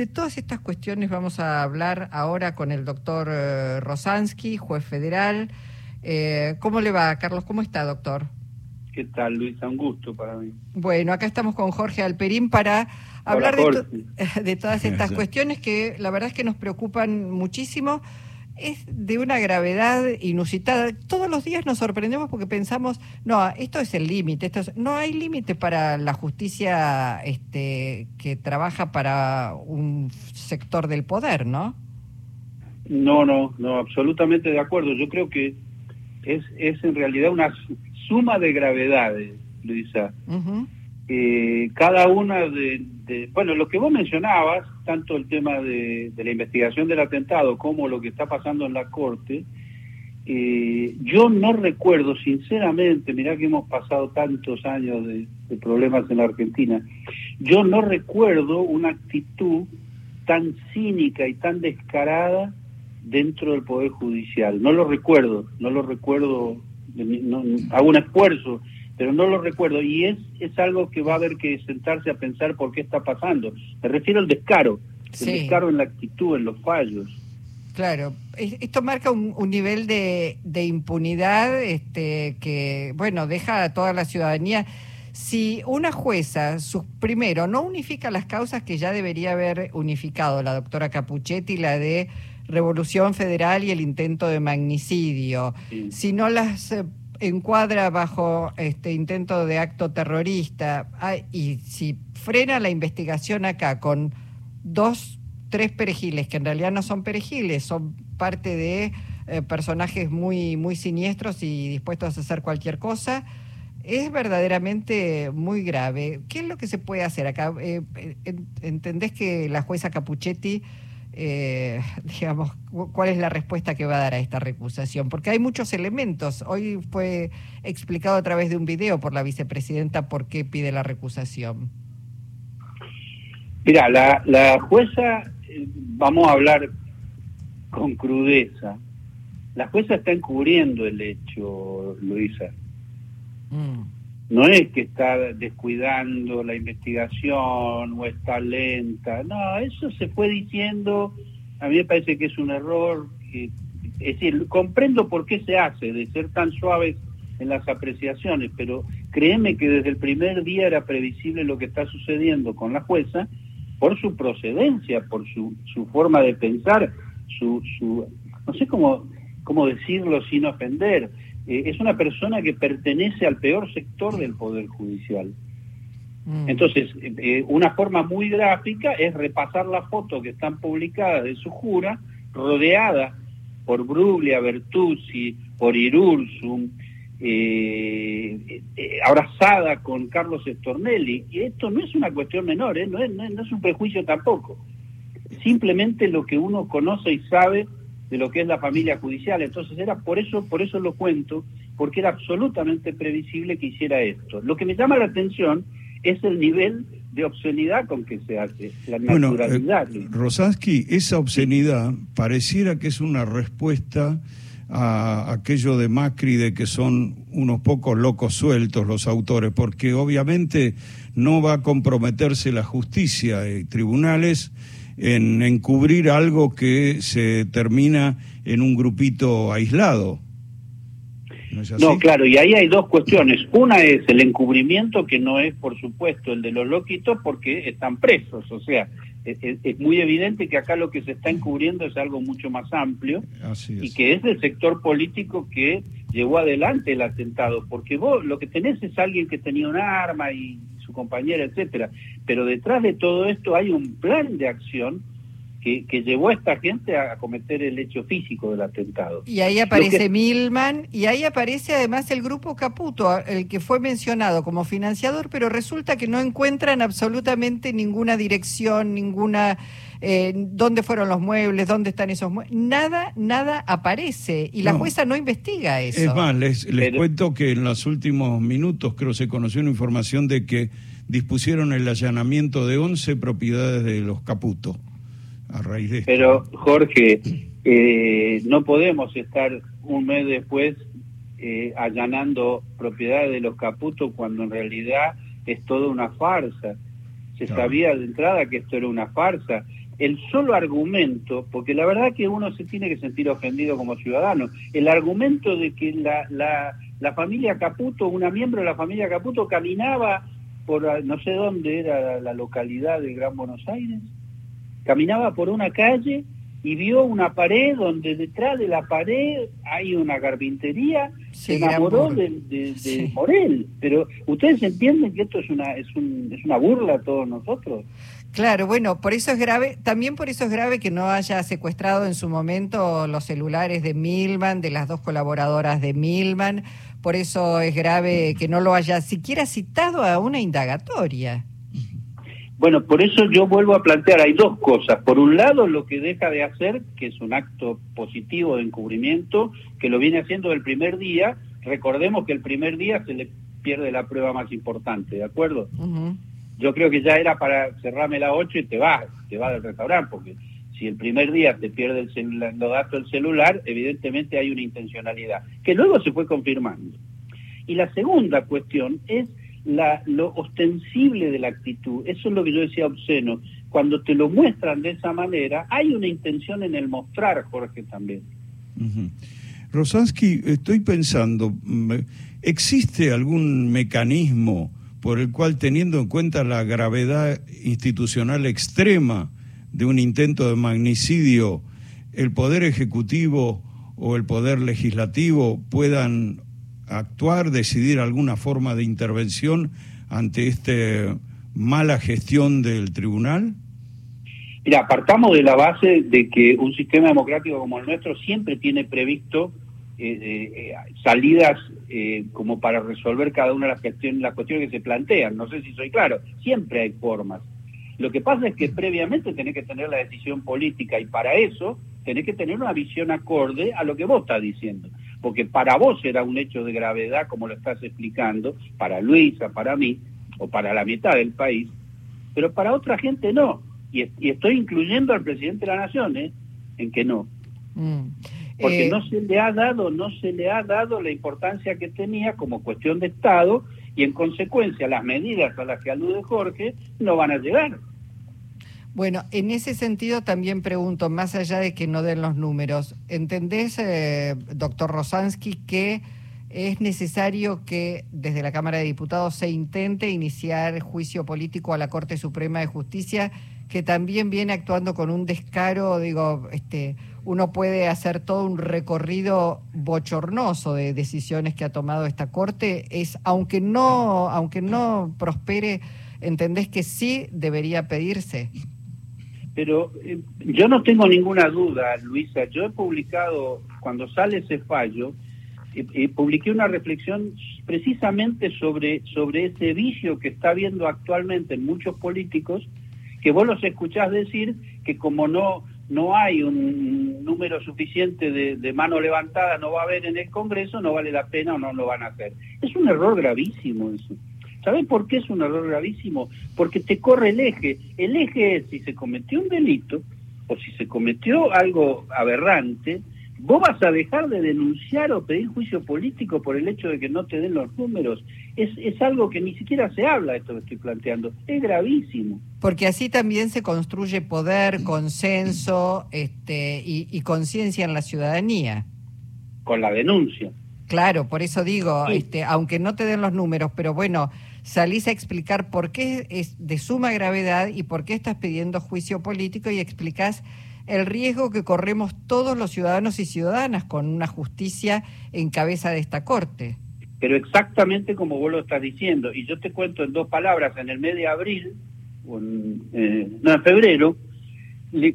De todas estas cuestiones vamos a hablar ahora con el doctor eh, Rosansky, juez federal. Eh, ¿Cómo le va, Carlos? ¿Cómo está, doctor? ¿Qué tal, Luisa? Un gusto para mí. Bueno, acá estamos con Jorge Alperín para hablar de, de, todas estas cuestiones que la verdad es que nos preocupan muchísimo es de una gravedad inusitada. Todos los días nos sorprendemos porque pensamos, no, esto es el límite, no hay límite para la justicia este, que trabaja para un sector del poder, ¿no? No, no, no, absolutamente de acuerdo. Yo creo que es, es en realidad una suma de gravedades, Luisa. Eh, cada una de, bueno, lo que vos mencionabas, tanto el tema de, la investigación del atentado como lo que está pasando en la Corte, eh, yo no recuerdo, sinceramente, mirá que hemos pasado tantos años de, problemas en la Argentina, yo no recuerdo una actitud tan cínica y tan descarada dentro del Poder Judicial. No lo recuerdo, no lo recuerdo, hago un esfuerzo pero no lo recuerdo y es, es algo que va a haber que sentarse a pensar por qué está pasando. Me refiero al descaro, el descaro en la actitud, en los fallos. Claro, esto marca un, nivel de, de, impunidad este, que, bueno, deja a toda la ciudadanía. Si una jueza, primero, no unifica las causas que ya debería haber unificado la doctora Capuchetti, la de Revolución Federal y el intento de magnicidio, si no las eh, encuadra bajo este intento de acto terrorista y si frena la investigación acá con dos, tres perejiles, que en realidad no son perejiles, son parte de eh, personajes muy, muy siniestros y dispuestos a hacer cualquier cosa, es verdaderamente muy grave. ¿Qué es lo que se puede hacer acá? Eh, ¿Entendés que la jueza Capuchetti eh, digamos, cuál es la respuesta que va a dar a esta recusación, porque hay muchos elementos. Hoy fue explicado a través de un video por la vicepresidenta por qué pide la recusación. Mira, la, la jueza, eh, vamos a hablar con crudeza, la jueza está encubriendo el hecho, Luisa. Mm no es que está descuidando la investigación o está lenta, no, eso se fue diciendo, a mí me parece que es un error, es decir, comprendo por qué se hace, de ser tan suaves en las apreciaciones, pero créeme que desde el primer día era previsible lo que está sucediendo con la jueza por su procedencia, por su, su forma de pensar, su, su no sé cómo, cómo decirlo sin ofender, eh, es una persona que pertenece al peor sector del Poder Judicial. Mm. Entonces, eh, una forma muy gráfica es repasar la foto que están publicadas de su jura, rodeada por Bruglia, Bertuzzi, por Irursum, eh, abrazada con Carlos Estornelli. Y esto no es una cuestión menor, no, es, no es un prejuicio tampoco. Simplemente lo que uno conoce y sabe de lo que es la familia judicial. Entonces era por eso, por eso lo cuento, porque era absolutamente previsible que hiciera esto. Lo que me llama la atención es el nivel de obscenidad con que se hace, la naturalidad. Bueno, eh, Rosansky, esa obscenidad pareciera que es una respuesta a aquello de Macri de que son unos pocos locos sueltos los autores, porque obviamente no va a comprometerse la justicia y tribunales en encubrir algo que se termina en un grupito aislado. ¿No, claro, y ahí hay dos cuestiones. Una es el encubrimiento, que no es, por supuesto, el de los loquitos, porque están presos. O sea, es, muy evidente que acá lo que se está encubriendo es algo mucho más amplio y que es el sector político que llevó adelante el atentado. Porque vos lo que tenés es alguien que tenía un arma y compañera, etcétera. Pero detrás de todo esto hay un plan de acción que, llevó a esta gente a cometer el hecho físico del atentado. Y ahí aparece Milman y ahí aparece además el grupo Caputo, el que fue mencionado como financiador, pero resulta que no encuentran absolutamente ninguna dirección, ninguna... Eh, dónde fueron los muebles, dónde están esos muebles, nada, nada aparece y la jueza no investiga eso. Es más, les, les cuento que en los últimos minutos creo se conoció una información de que dispusieron el allanamiento de 11 propiedades de los Caputo a raíz de esto. Pero Jorge, eh, no podemos estar un mes después eh, allanando propiedades de los Caputo cuando en realidad es toda una farsa. Se sabía de entrada que esto era una farsa. el solo argumento, porque la verdad que uno se tiene que sentir ofendido como ciudadano, el argumento de que la, la, la familia Caputo, una miembro de la familia Caputo caminaba por no sé dónde era la localidad del Gran Buenos Aires, caminaba por una calle y vio una pared donde detrás de la pared hay una carpintería, se enamoró de, Morel. Pero ustedes entienden que esto es una, es, un, es una burla a todos nosotros. Claro, bueno, por eso es grave, también por eso es grave que no haya secuestrado en su momento los celulares de Milman, de las dos colaboradoras de Milman, por eso es grave que no lo haya siquiera citado a una indagatoria. Bueno, por eso yo vuelvo a plantear, hay dos cosas. Por un lado, lo que deja de hacer, que es un acto positivo de encubrimiento, que lo viene haciendo el primer día. Recordemos que el primer día se le pierde la prueba más importante, ¿de acuerdo? Yo creo que ya era para cerrarme la 8 y te vas, te vas del restaurante, porque si el primer día te pierde el celular, los datos del celular, evidentemente hay una intencionalidad, que luego se fue confirmando. Y la segunda cuestión es la, lo ostensible de la actitud. Eso es lo que yo decía obsceno. Cuando te lo muestran de esa manera, hay una intención en el mostrar, Jorge, también. Rosansky, estoy pensando, ¿existe algún mecanismo por el cual, teniendo en cuenta la gravedad institucional extrema de un intento de magnicidio, el Poder Ejecutivo o el Poder Legislativo puedan actuar, decidir alguna forma de intervención ante esta mala gestión del tribunal? Mira, partamos de la base de que un sistema democrático como el nuestro siempre tiene previsto eh, eh, salidas eh, como para resolver cada una de las cuestiones, las cuestiones que se plantean. No sé si soy claro, siempre hay formas. Lo que pasa es que previamente tenés que tener la decisión política y para eso tenés que tener una visión acorde a lo que vos estás diciendo porque para vos era un hecho de gravedad, como lo estás explicando, para Luisa, para mí, o para la mitad del país, pero para otra gente no. Y, estoy incluyendo al presidente de la Nación, ¿eh? En que no. Mm. Porque eh, no se le ha dado, no se le ha dado la importancia que tenía como cuestión de Estado y en consecuencia las medidas a las que alude Jorge no van a llegar. Bueno, en ese sentido también pregunto, más allá de que no den los números, ¿entendés, eh, doctor Rosansky, que es necesario que desde la Cámara de Diputados se intente iniciar juicio político a la Corte Suprema de Justicia, que también viene actuando con un descaro, digo, este, uno puede hacer todo un recorrido bochornoso de decisiones que ha tomado esta Corte, es aunque no, aunque no prospere, ¿entendés que sí debería pedirse? Pero eh, yo no tengo ninguna duda, Luisa, yo he publicado, cuando sale ese fallo, eh, publiqué una reflexión precisamente sobre, sobre ese vicio que está habiendo actualmente en muchos políticos, que vos los escuchás decir que como no, no hay un número suficiente de mano levantada, no va a haber en el Congreso, no vale la pena o no lo van a hacer. Es un error gravísimo eso. ¿Saben por qué es un error gravísimo? Porque te corre el eje. El eje es si se cometió un delito o si se cometió algo aberrante, vos vas a dejar de denunciar o pedir juicio político por el hecho de que no te den los números. Es, es algo que ni siquiera se habla, esto que estoy planteando. Es gravísimo. Porque así también se construye poder, consenso este, y, y conciencia en la ciudadanía. Con la denuncia. Claro, por eso digo, este, aunque no te den los números, pero bueno, salís a explicar por qué es de suma gravedad y por qué estás pidiendo juicio político y explicás el riesgo que corremos todos los ciudadanos y ciudadanas con una justicia en cabeza de esta Corte. Pero exactamente como vos lo estás diciendo, y yo te cuento en dos palabras, en el mes de abril, en, eh, no, en febrero,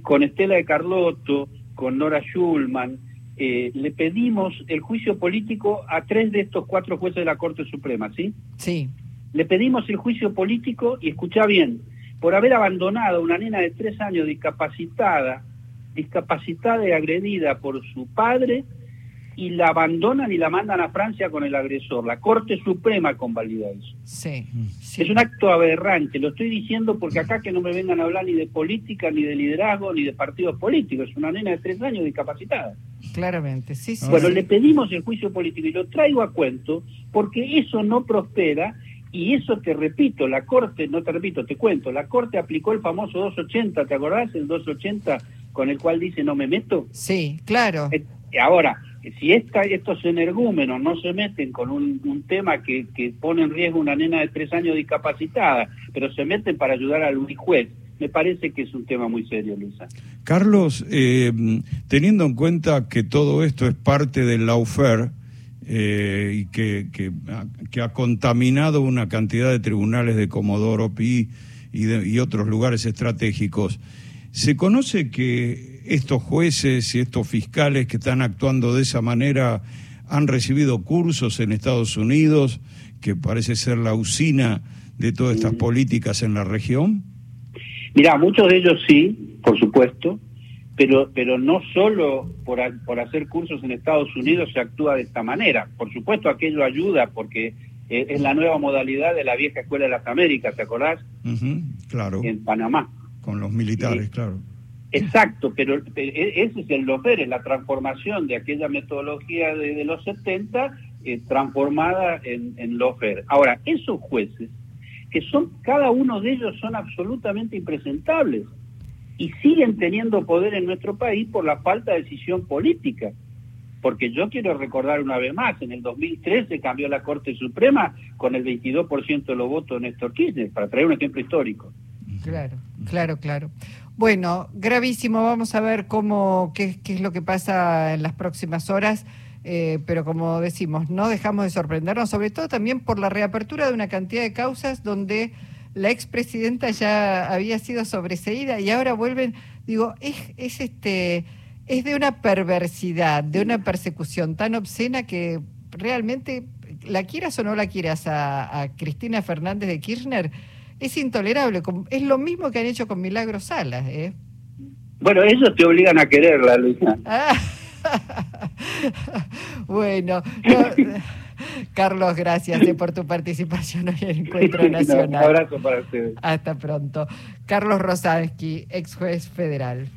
con Estela de Carlotto, con Nora Schulman, eh, le pedimos el juicio político a tres de estos cuatro jueces de la Corte Suprema, ¿sí? Sí. Le pedimos el juicio político, y escucha bien, por haber abandonado a una nena de tres años discapacitada, discapacitada y agredida por su padre, y la abandonan y la mandan a Francia con el agresor. La Corte Suprema convalida eso. Sí, Es un acto aberrante. Lo estoy diciendo porque acá que no me vengan a hablar ni de política, ni de liderazgo, ni de partidos políticos. Es una nena de tres años discapacitada. Claramente, sí, sí. Bueno, le pedimos el juicio político y lo traigo a cuento porque eso no prospera Y eso te repito, la Corte, no te repito, te cuento, la Corte aplicó el famoso 280, ¿te acordás? El 280 con el cual dice no me meto. Sí, claro. Eh, ahora, si esta, estos energúmenos no se meten con un, tema que, que, pone en riesgo una nena de tres años discapacitada, pero se meten para ayudar al juez, me parece que es un tema muy serio, Luisa. Carlos, eh, teniendo en cuenta que todo esto es parte del lawfare eh, y que, que, ha contaminado una cantidad de tribunales de Comodoro Pi y, y otros lugares estratégicos, ¿se conoce que estos jueces y estos fiscales que están actuando de esa manera han recibido cursos en Estados Unidos, que parece ser la usina de todas estas políticas en la región? Mira, muchos de ellos sí, por supuesto, pero, pero no solo por, por hacer cursos en Estados Unidos se actúa de esta manera. Por supuesto, aquello ayuda porque eh, es la nueva modalidad de la vieja Escuela de las Américas, ¿te acordás? claro. En Panamá. Con los militares, claro. Exacto, pero e, ese es el lofer, es la transformación de aquella metodología de, los 70 eh, transformada en, en lofer. Ahora, esos jueces, que son, cada uno de ellos son absolutamente impresentables y siguen teniendo poder en nuestro país por la falta de decisión política. Porque yo quiero recordar una vez más, en el 2013 cambió la Corte Suprema con el 22% de los votos de Néstor Kirchner, para traer un ejemplo histórico. Claro, claro, claro. Bueno, gravísimo. Vamos a ver cómo, qué, qué es lo que pasa en las próximas horas. Eh, pero como decimos, no dejamos de sorprendernos, sobre todo también por la reapertura de una cantidad de causas donde la expresidenta ya había sido sobreseída y ahora vuelven, digo, es, es este es de una perversidad, de una persecución tan obscena que realmente la quieras o no la quieras a Cristina Fernández de Kirchner, es intolerable. Es lo mismo que han hecho con Milagro Salas. ¿eh? Bueno, ellos te obligan a quererla, Luisa. bueno, Carlos, gracias eh, por tu participación hoy en el Encuentro Nacional. un abrazo para ustedes. Hasta pronto. Carlos Rosansky, ex juez federal.